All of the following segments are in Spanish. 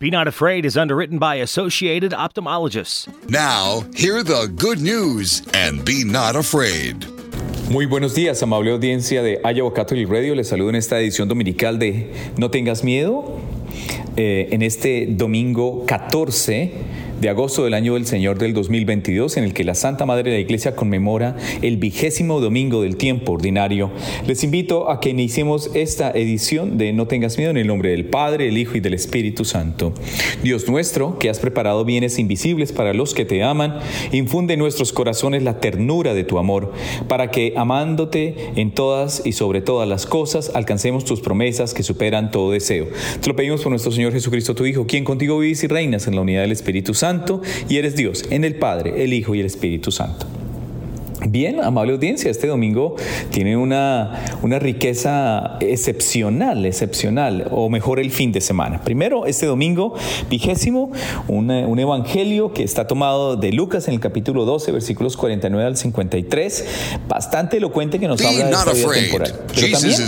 Be Not Afraid is underwritten by Associated Ophthalmologists. Now, hear the good news and be not afraid. Muy buenos días, amable audiencia de Iowa Catholic Radio. Les saludo en esta edición dominical de No tengas miedo. Eh, en este domingo 14 de agosto del año del Señor del 2022, en el que la Santa Madre de la Iglesia conmemora el vigésimo domingo del tiempo ordinario. Les invito a que iniciemos esta edición de No tengas miedo en el nombre del Padre, el Hijo y del Espíritu Santo. Dios nuestro, que has preparado bienes invisibles para los que te aman, infunde en nuestros corazones la ternura de tu amor, para que, amándote en todas y sobre todas las cosas, alcancemos tus promesas que superan todo deseo. Te lo pedimos por nuestro Señor Jesucristo, tu Hijo, quien contigo vives y reinas en la unidad del Espíritu Santo Santo y eres Dios, en el Padre, el Hijo y el Espíritu Santo. Bien, amable audiencia, este domingo tiene una, una riqueza excepcional, excepcional, o mejor el fin de semana. Primero, este domingo vigésimo, un, un evangelio que está tomado de Lucas en el capítulo 12, versículos 49 al 53, bastante elocuente que nos habla de esta vida temporal. Pero también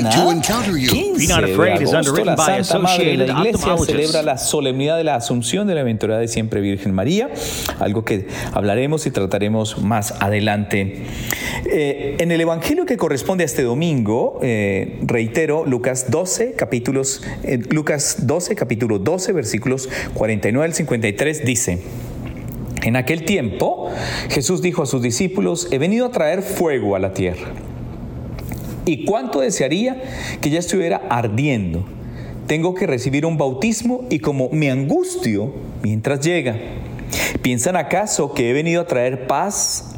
mañana, 15 de agosto, la Santa Madre de la Iglesia celebra la solemnidad de la Asunción de la Aventurada de Siempre Virgen María, algo que hablaremos y trataremos más adelante Eh, en el Evangelio que corresponde a este domingo, eh, reitero, Lucas 12, capítulos, eh, Lucas 12, capítulo 12, versículos 49 al 53, dice, en aquel tiempo Jesús dijo a sus discípulos, he venido a traer fuego a la tierra. ¿Y cuánto desearía que ya estuviera ardiendo? Tengo que recibir un bautismo y como me angustio mientras llega. ¿Piensan acaso que he venido a traer paz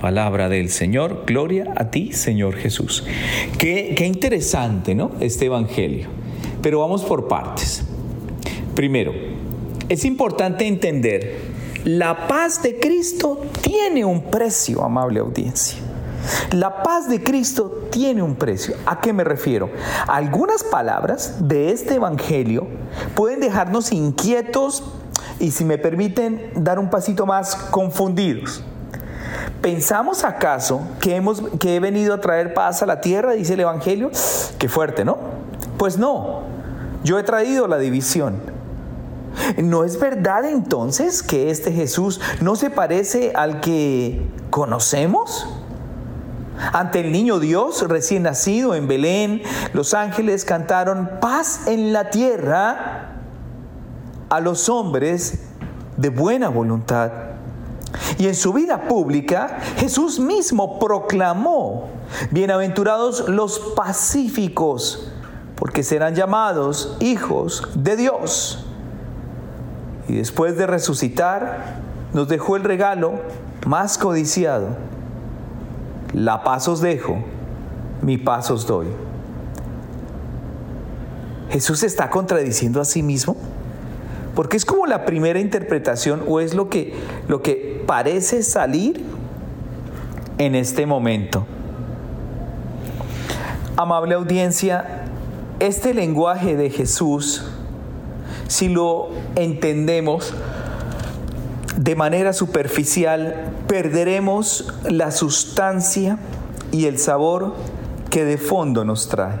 Palabra del Señor, gloria a ti, Señor Jesús. Qué, interesante, ¿no? Este Evangelio. Pero vamos por partes. Primero, es importante entender, la paz de Cristo tiene un precio, amable audiencia. La paz de Cristo tiene un precio. ¿A qué me refiero? Algunas palabras de este Evangelio pueden dejarnos inquietos y, si me permiten, dar un pasito más confundidos. ¿Pensamos acaso que, hemos, que he venido a traer paz a la tierra, dice el Evangelio? Qué fuerte, ¿no? Pues no, yo he traído la división. ¿No es verdad entonces que este Jesús no se parece al que conocemos? Ante el niño Dios recién nacido en Belén, los ángeles cantaron paz en la tierra a los hombres de buena voluntad. Y en su vida pública, Jesús mismo proclamó, bienaventurados los pacíficos, porque serán llamados hijos de Dios. Y después de resucitar, nos dejó el regalo más codiciado. La paz os dejo, mi paz os doy. Jesús está contradiciendo a sí mismo. Porque es como la primera interpretación o es lo que, lo que parece salir en este momento. Amable audiencia, este lenguaje de Jesús, si lo entendemos de manera superficial, perderemos la sustancia y el sabor que de fondo nos trae.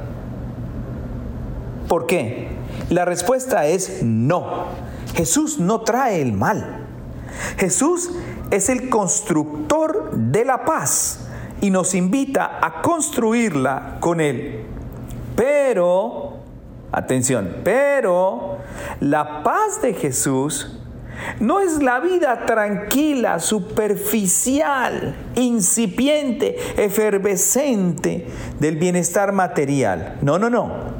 ¿Por qué? La respuesta es no. Jesús no trae el mal. Jesús es el constructor de la paz y nos invita a construirla con Él. Pero, atención, pero la paz de Jesús no es la vida tranquila, superficial, incipiente, efervescente del bienestar material. No, no, no.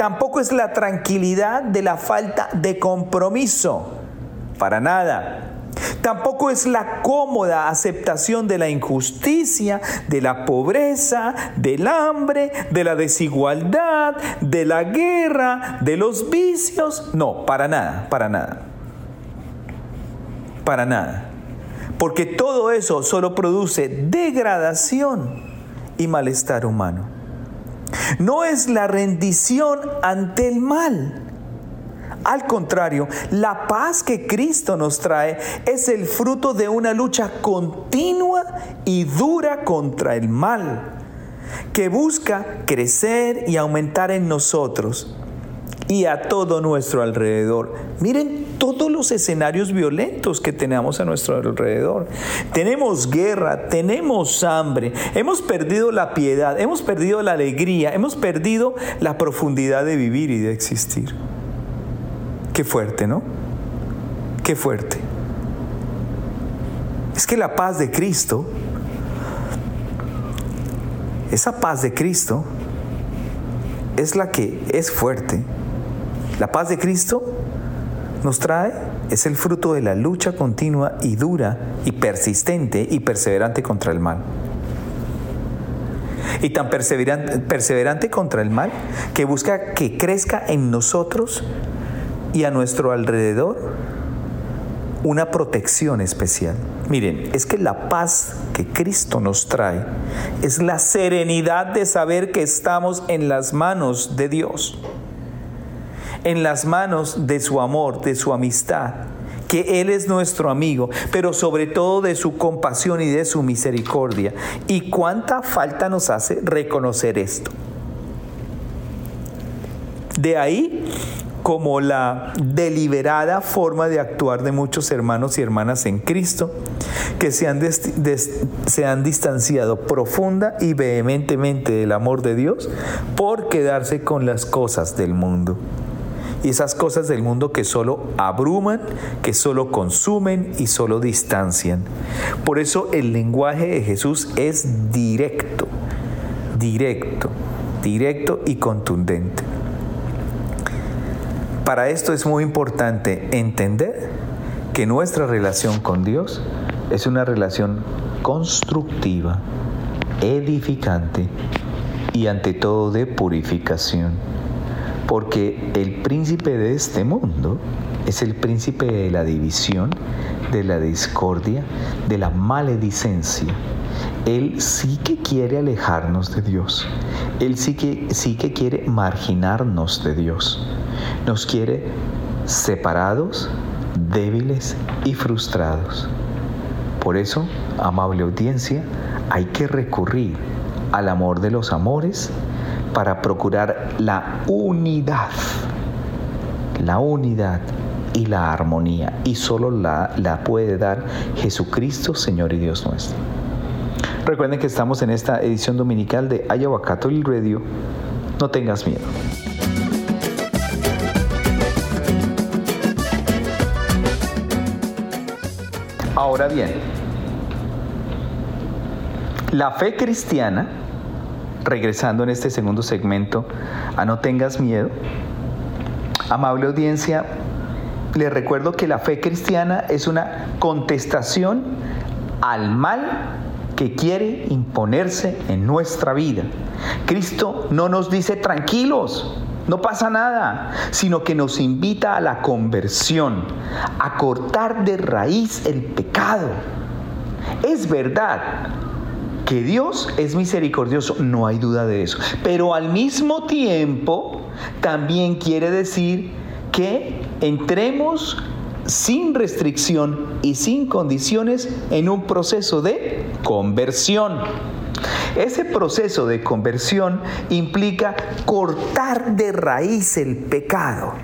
Tampoco es la tranquilidad de la falta de compromiso. Para nada. Tampoco es la cómoda aceptación de la injusticia, de la pobreza, del hambre, de la desigualdad, de la guerra, de los vicios. No, para nada, para nada. para nada. Porque todo eso solo produce degradación y malestar humano. No es la rendición ante el mal. Al contrario, la paz que Cristo nos trae es el fruto de una lucha continua y dura contra el mal, que busca crecer y aumentar en nosotros y a todo nuestro alrededor. Miren todos los escenarios violentos que tenemos a nuestro alrededor. Tenemos guerra, tenemos hambre, hemos perdido la piedad, hemos perdido la alegría, hemos perdido la profundidad de vivir y de existir. Qué fuerte, ¿no? Qué fuerte. Es que la paz de Cristo, esa paz de Cristo, es la que es fuerte. La paz de Cristo nos trae, es el fruto de la lucha continua y dura y persistente y perseverante contra el mal. Y tan perseverante, perseverante contra el mal que busca que crezca en nosotros y a nuestro alrededor una protección especial. Miren, es que la paz que Cristo nos trae es la serenidad de saber que estamos en las manos de Dios, en las manos de su amor, de su amistad, que Él es nuestro amigo, pero sobre todo de su compasión y de su misericordia. ¿Y cuánta falta nos hace reconocer esto? De ahí como la deliberada forma de actuar de muchos hermanos y hermanas en Cristo que se han, distanciado profunda y vehementemente del amor de Dios por quedarse con las cosas del mundo. Y esas cosas del mundo que solo abruman, que solo consumen y solo distancian. Por eso el lenguaje de Jesús es directo, directo, directo y contundente. Para esto es muy importante entender que nuestra relación con Dios es una relación constructiva, edificante y ante todo de purificación. Porque el príncipe de este mundo es el príncipe de la división, de la discordia, de la maledicencia. Él sí que quiere alejarnos de Dios. Él sí que, sí que quiere marginarnos de Dios. Nos quiere separados, débiles y frustrados. Por eso, amable audiencia, hay que recurrir al amor de los amores para procurar la unidad, la unidad y la armonía. Y solo la, la puede dar Jesucristo, Señor y Dios nuestro. Recuerden que estamos en esta edición dominical de Iowa Catholic Radio. No tengas miedo. Ahora bien, la fe cristiana, regresando en este segundo segmento a No tengas miedo, amable audiencia, les recuerdo que la fe cristiana es una contestación al mal que quiere imponerse en nuestra vida. Cristo no nos dice tranquilos, no pasa nada, sino que nos invita a la conversión, a cortar de raíz el pecado. Es verdad que Dios es misericordioso, no hay duda de eso, pero al mismo tiempo también quiere decir que entremos sin restricción y sin condiciones en un proceso de conversión. Ese proceso de conversión implica cortar de raíz el pecado,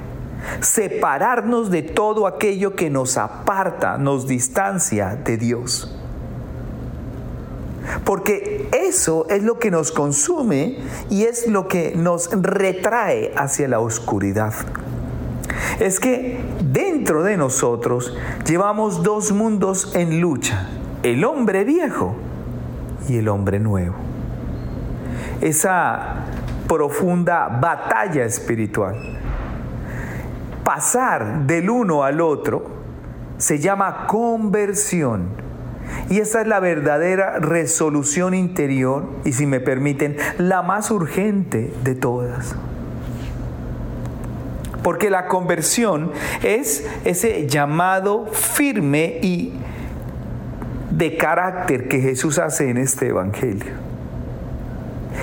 separarnos de todo aquello que nos aparta, nos distancia de Dios. Porque eso es lo que nos consume y es lo que nos retrae hacia la oscuridad. Es que dentro de nosotros llevamos dos mundos en lucha, el hombre viejo y el hombre nuevo. Esa profunda batalla espiritual. Pasar del uno al otro se llama conversión. Y esa es la verdadera resolución interior y si me permiten, la más urgente de todas. porque la conversión es ese llamado firme y de carácter que Jesús hace en este Evangelio.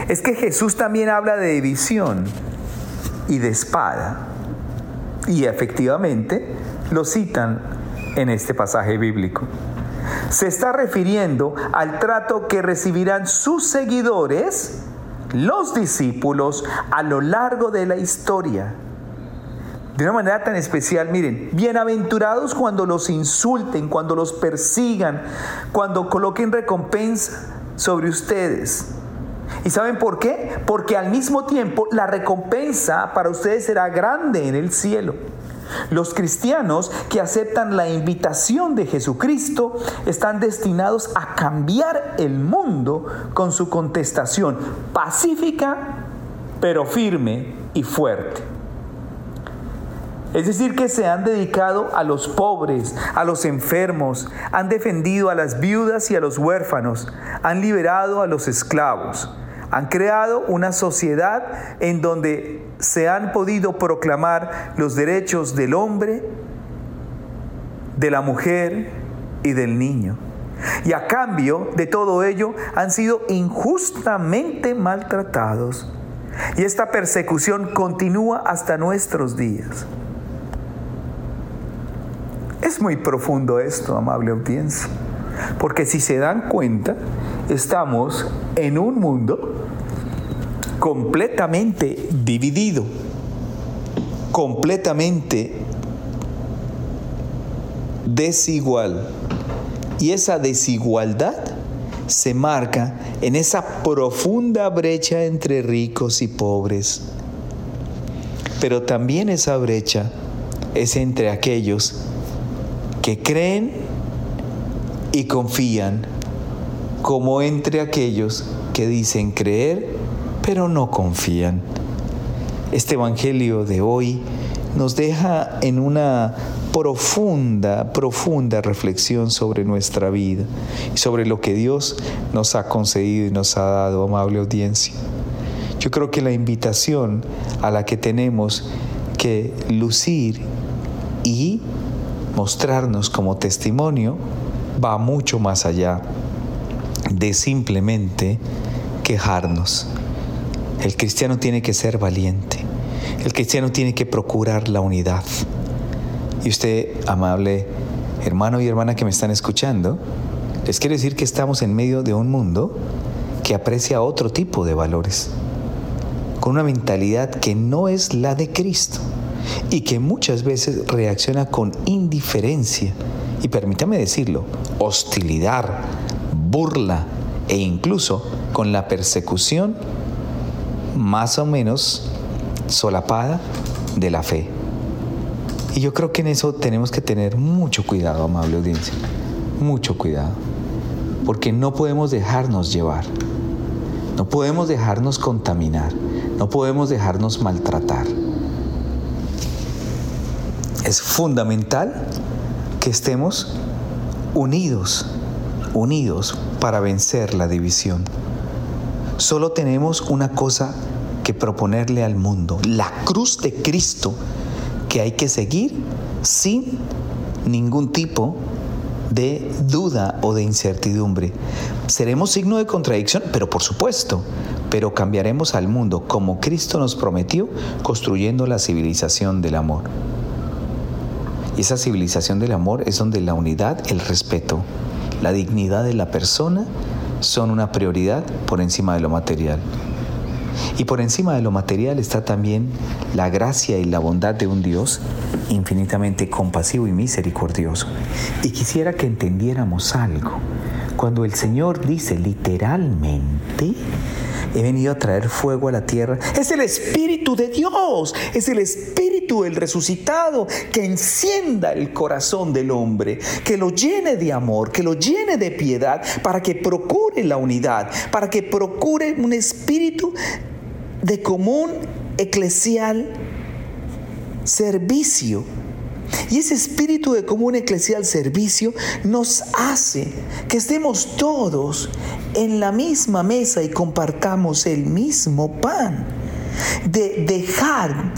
Es que Jesús también habla de división y de espada. Y efectivamente lo citan en este pasaje bíblico. Se está refiriendo al trato que recibirán sus seguidores, los discípulos, a lo largo de la historia. De una manera tan especial, miren, bienaventurados cuando los insulten, cuando los persigan, cuando coloquen recompensa sobre ustedes. ¿Y saben por qué? Porque al mismo tiempo la recompensa para ustedes será grande en el cielo. Los cristianos que aceptan la invitación de Jesucristo están destinados a cambiar el mundo con su contestación pacífica, pero firme y fuerte. Es decir, que se han dedicado a los pobres, a los enfermos, han defendido a las viudas y a los huérfanos, han liberado a los esclavos, han creado una sociedad en donde se han podido proclamar los derechos del hombre, de la mujer y del niño. Y a cambio de todo ello han sido injustamente maltratados. Y esta persecución continúa hasta nuestros días. Es muy profundo esto, amable audiencia, porque si se dan cuenta, estamos en un mundo completamente dividido, completamente desigual. Y esa desigualdad se marca en esa profunda brecha entre ricos y pobres. Pero también esa brecha es entre aquellos que creen y confían, como entre aquellos que dicen creer, pero no confían. Este Evangelio de hoy nos deja en una profunda, profunda reflexión sobre nuestra vida y sobre lo que Dios nos ha concedido y nos ha dado, amable audiencia. Yo creo que la invitación a la que tenemos que lucir y mostrarnos como testimonio va mucho más allá de simplemente quejarnos. El cristiano tiene que ser valiente. El cristiano tiene que procurar la unidad. Y usted, amable hermano y hermana que me están escuchando, les quiero decir que estamos en medio de un mundo que aprecia otro tipo de valores, con una mentalidad que no es la de Cristo y que muchas veces reacciona con indiferencia y permítame decirlo, hostilidad, burla e incluso con la persecución más o menos solapada de la fe. Y yo creo que en eso tenemos que tener mucho cuidado, amable audiencia, mucho cuidado, porque no podemos dejarnos llevar, no podemos dejarnos contaminar, no podemos dejarnos maltratar. Es fundamental que estemos unidos, unidos para vencer la división. Solo tenemos una cosa que proponerle al mundo, la cruz de Cristo que hay que seguir sin ningún tipo de duda o de incertidumbre. Seremos signo de contradicción, pero por supuesto, pero cambiaremos al mundo como Cristo nos prometió, construyendo la civilización del amor. Y esa civilización del amor es donde la unidad, el respeto, la dignidad de la persona son una prioridad por encima de lo material. Y por encima de lo material está también la gracia y la bondad de un Dios infinitamente compasivo y misericordioso. Y quisiera que entendiéramos algo. Cuando el Señor dice literalmente, he venido a traer fuego a la tierra. Es el Espíritu de Dios, es el Espíritu del resucitado que encienda el corazón del hombre, que lo llene de amor, que lo llene de piedad, para que procure la unidad, para que procure un espíritu de común eclesial servicio y ese espíritu de común eclesial servicio nos hace que estemos todos en la misma mesa y compartamos el mismo pan. De dejar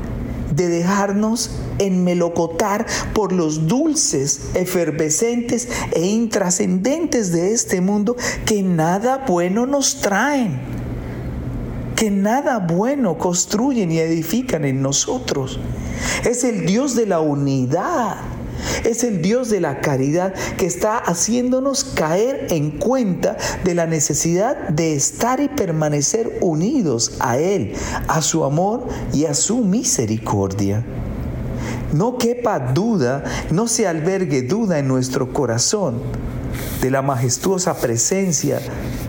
de dejarnos enmelocotar por los dulces, efervescentes e intrascendentes de este mundo que nada bueno nos traen, que nada bueno construyen y edifican en nosotros. Es el Dios de la unidad es el Dios de la caridad que está haciéndonos caer en cuenta de la necesidad de estar y permanecer unidos a Él, a su amor y a su misericordia. No quepa duda, no se albergue duda en nuestro corazón de la majestuosa presencia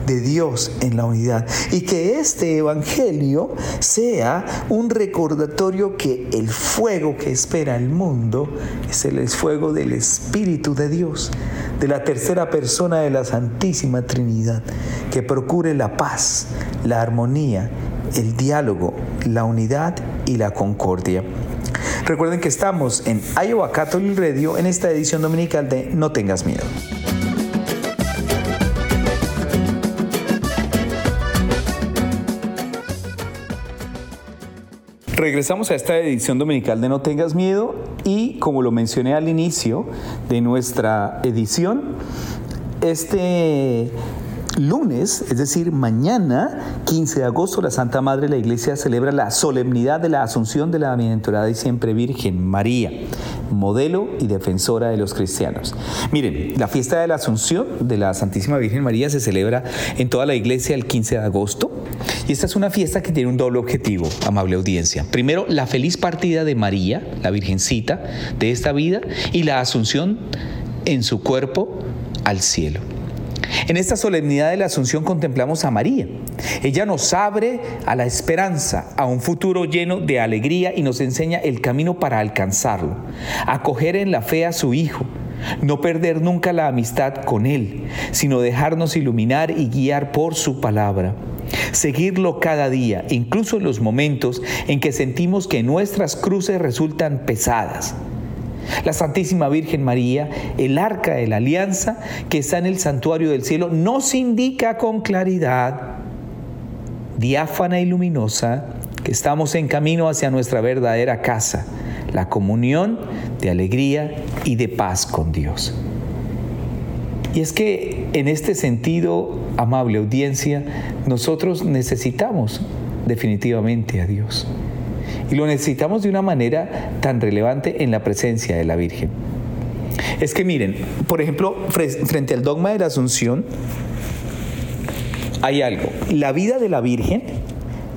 de Dios en la unidad. Y que este Evangelio sea un recordatorio que el fuego que espera el mundo es el fuego del Espíritu de Dios, de la tercera persona de la Santísima Trinidad, que procure la paz, la armonía, el diálogo, la unidad y la concordia. Recuerden que estamos en Iowa Catholic Radio en esta edición dominical de No tengas miedo. Regresamos a esta edición dominical de No tengas miedo y como lo mencioné al inicio de nuestra edición, este lunes, es decir, mañana, 15 de agosto, la Santa Madre de la Iglesia celebra la solemnidad de la Asunción de la Bienaventurada y Siempre Virgen María, modelo y defensora de los cristianos. Miren, la fiesta de la Asunción de la Santísima Virgen María se celebra en toda la iglesia el 15 de agosto y esta es una fiesta que tiene un doble objetivo, amable audiencia. Primero, la feliz partida de María, la Virgencita, de esta vida y la Asunción en su cuerpo al cielo. En esta solemnidad de la Asunción contemplamos a María. Ella nos abre a la esperanza, a un futuro lleno de alegría y nos enseña el camino para alcanzarlo. Acoger en la fe a su Hijo, no perder nunca la amistad con Él, sino dejarnos iluminar y guiar por su palabra. Seguirlo cada día, incluso en los momentos en que sentimos que nuestras cruces resultan pesadas la Santísima Virgen María, el arca de la alianza que está en el santuario del cielo, nos indica con claridad, diáfana y luminosa, que estamos en camino hacia nuestra verdadera casa, la comunión de alegría y de paz con Dios. Y es que en este sentido, amable audiencia, nosotros necesitamos definitivamente a Dios. Y lo necesitamos de una manera tan relevante en la presencia de la Virgen. Es que miren, por ejemplo, frente al dogma de la Asunción, hay algo. La vida de la Virgen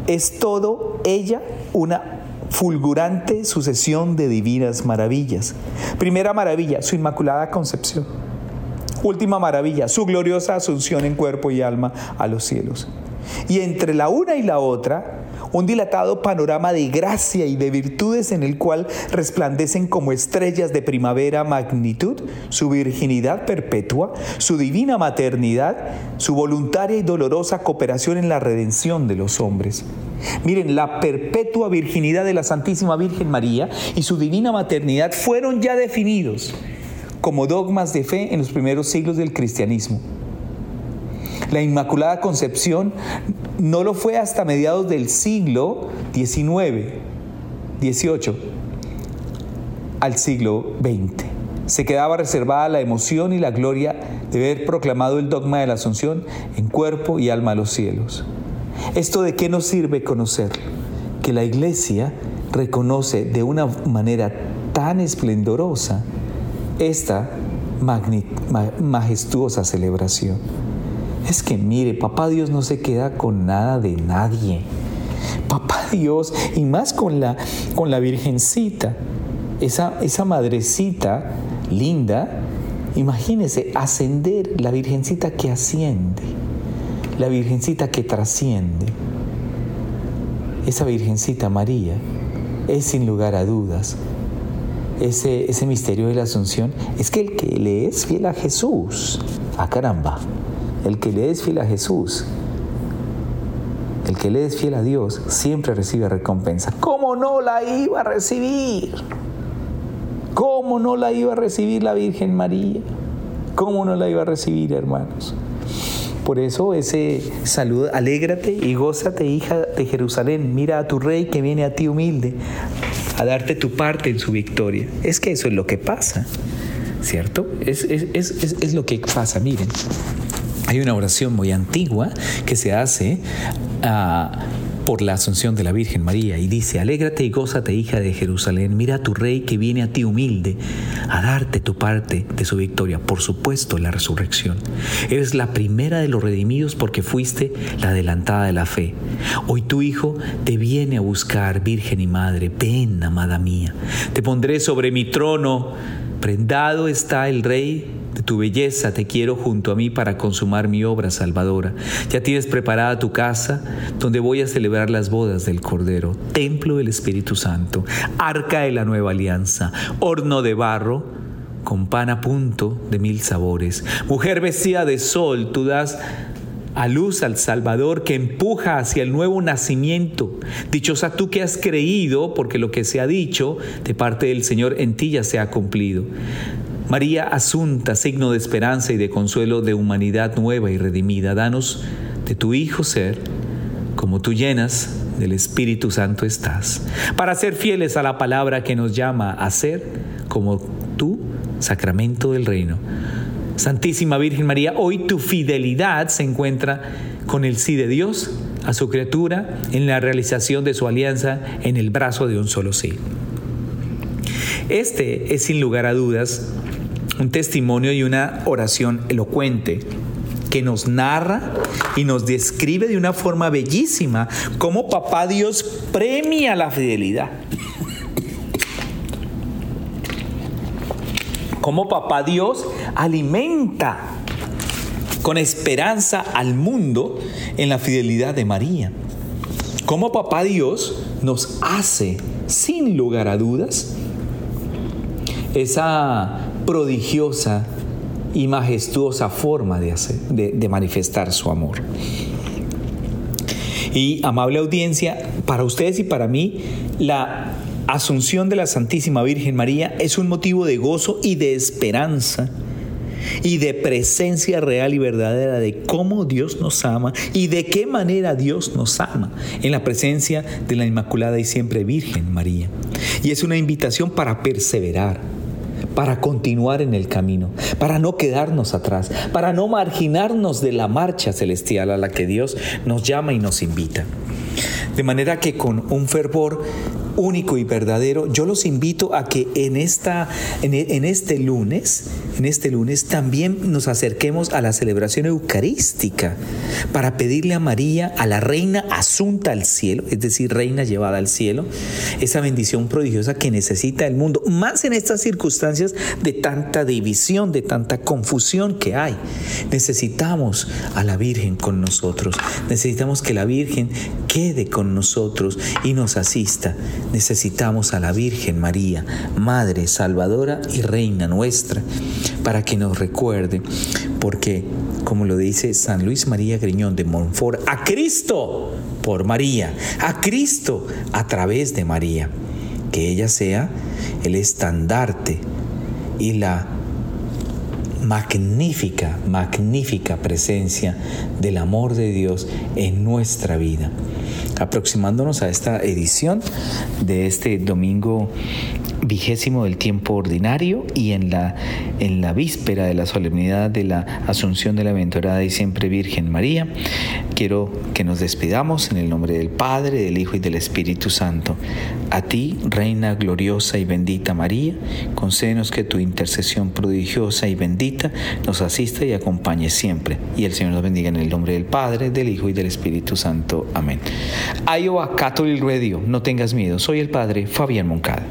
es todo ella una fulgurante sucesión de divinas maravillas. Primera maravilla, su Inmaculada Concepción. Última maravilla, su gloriosa asunción en cuerpo y alma a los cielos. Y entre la una y la otra un dilatado panorama de gracia y de virtudes en el cual resplandecen como estrellas de primavera magnitud, su virginidad perpetua, su divina maternidad, su voluntaria y dolorosa cooperación en la redención de los hombres. Miren, la perpetua virginidad de la Santísima Virgen María y su divina maternidad fueron ya definidos como dogmas de fe en los primeros siglos del cristianismo. La Inmaculada Concepción no lo fue hasta mediados del siglo XIX, XVIII, al siglo XX. Se quedaba reservada la emoción y la gloria de haber proclamado el dogma de la Asunción en cuerpo y alma a los cielos. ¿Esto de qué nos sirve conocerlo? Que la Iglesia reconoce de una manera tan esplendorosa esta majestuosa celebración. Es que mire, papá Dios no se queda con nada de nadie. Papá Dios, y más con la, con la Virgencita, esa, esa madrecita linda, imagínese ascender, la Virgencita que asciende, la Virgencita que trasciende. Esa Virgencita María es sin lugar a dudas ese, ese misterio de la Asunción, es que el que le es fiel a Jesús, a ah, caramba, el que le es fiel a Jesús, el que le es fiel a Dios, siempre recibe recompensa. ¿Cómo no la iba a recibir? ¿Cómo no la iba a recibir la Virgen María? ¿Cómo no la iba a recibir, hermanos? Por eso ese saludo, alégrate y gózate, hija de Jerusalén. Mira a tu rey que viene a ti humilde. a darte tu parte en su victoria. Es que eso es lo que pasa, ¿cierto? Es, es, es, es lo que pasa, miren. Hay una oración muy antigua que se hace a por la asunción de la Virgen María y dice, alégrate y gózate hija de Jerusalén, mira a tu rey que viene a ti humilde a darte tu parte de su victoria, por supuesto la resurrección. Eres la primera de los redimidos porque fuiste la adelantada de la fe. Hoy tu hijo te viene a buscar, Virgen y Madre, ven, amada mía, te pondré sobre mi trono, prendado está el rey de tu belleza te quiero junto a mí para consumar mi obra salvadora. Ya tienes preparada tu casa donde voy a celebrar las bodas del Cordero, templo del Espíritu Santo, arca de la nueva alianza, horno de barro con pan a punto de mil sabores. Mujer vestida de sol, tú das a luz al Salvador que empuja hacia el nuevo nacimiento. Dichosa tú que has creído, porque lo que se ha dicho de parte del Señor en ti ya se ha cumplido. María Asunta, signo de esperanza y de consuelo de humanidad nueva y redimida, danos de tu Hijo ser, como tú llenas del Espíritu Santo estás, para ser fieles a la palabra que nos llama a ser como tú, sacramento del reino. Santísima Virgen María, hoy tu fidelidad se encuentra con el sí de Dios a su criatura en la realización de su alianza en el brazo de un solo sí. Este es sin lugar a dudas un testimonio y una oración elocuente que nos narra y nos describe de una forma bellísima cómo papá Dios premia la fidelidad. Cómo papá Dios alimenta con esperanza al mundo en la fidelidad de María. Cómo papá Dios nos hace, sin lugar a dudas, esa prodigiosa y majestuosa forma de, hacer, de, manifestar su amor. Y amable audiencia, para ustedes y para mí, la asunción de la Santísima Virgen María es un motivo de gozo y de esperanza y de presencia real y verdadera de cómo Dios nos ama y de qué manera Dios nos ama en la presencia de la Inmaculada y siempre Virgen María. Y es una invitación para perseverar para continuar en el camino, para no quedarnos atrás, para no marginarnos de la marcha celestial a la que Dios nos llama y nos invita. De manera que con un fervor único y verdadero, yo los invito a que en, esta, en, este lunes, en este lunes también nos acerquemos a la celebración eucarística para pedirle a María, a la reina asunta al cielo, es decir, reina llevada al cielo, esa bendición prodigiosa que necesita el mundo, más en estas circunstancias de tanta división, de tanta confusión que hay. Necesitamos a la Virgen con nosotros, necesitamos que la Virgen quede con nosotros y nos asista necesitamos a la Virgen María, Madre, Salvadora y Reina nuestra, para que nos recuerde, porque, como lo dice San Luis María Griñón de Montfort, a Cristo por María, a Cristo a través de María, que ella sea el estandarte y la magnífica, magnífica presencia del amor de Dios en nuestra vida aproximándonos a esta edición de este domingo vigésimo del tiempo ordinario y en la, en la víspera de la solemnidad de la Asunción de la Aventurada y Siempre Virgen María, quiero que nos despidamos en el nombre del Padre, del Hijo y del Espíritu Santo. A ti, Reina gloriosa y bendita María, concédenos que tu intercesión prodigiosa y bendita nos asista y acompañe siempre. Y el Señor nos bendiga en el nombre del Padre, del Hijo y del Espíritu Santo. Amén. Iowa Catholic Radio, no tengas miedo. Soy el Padre Fabián Moncada.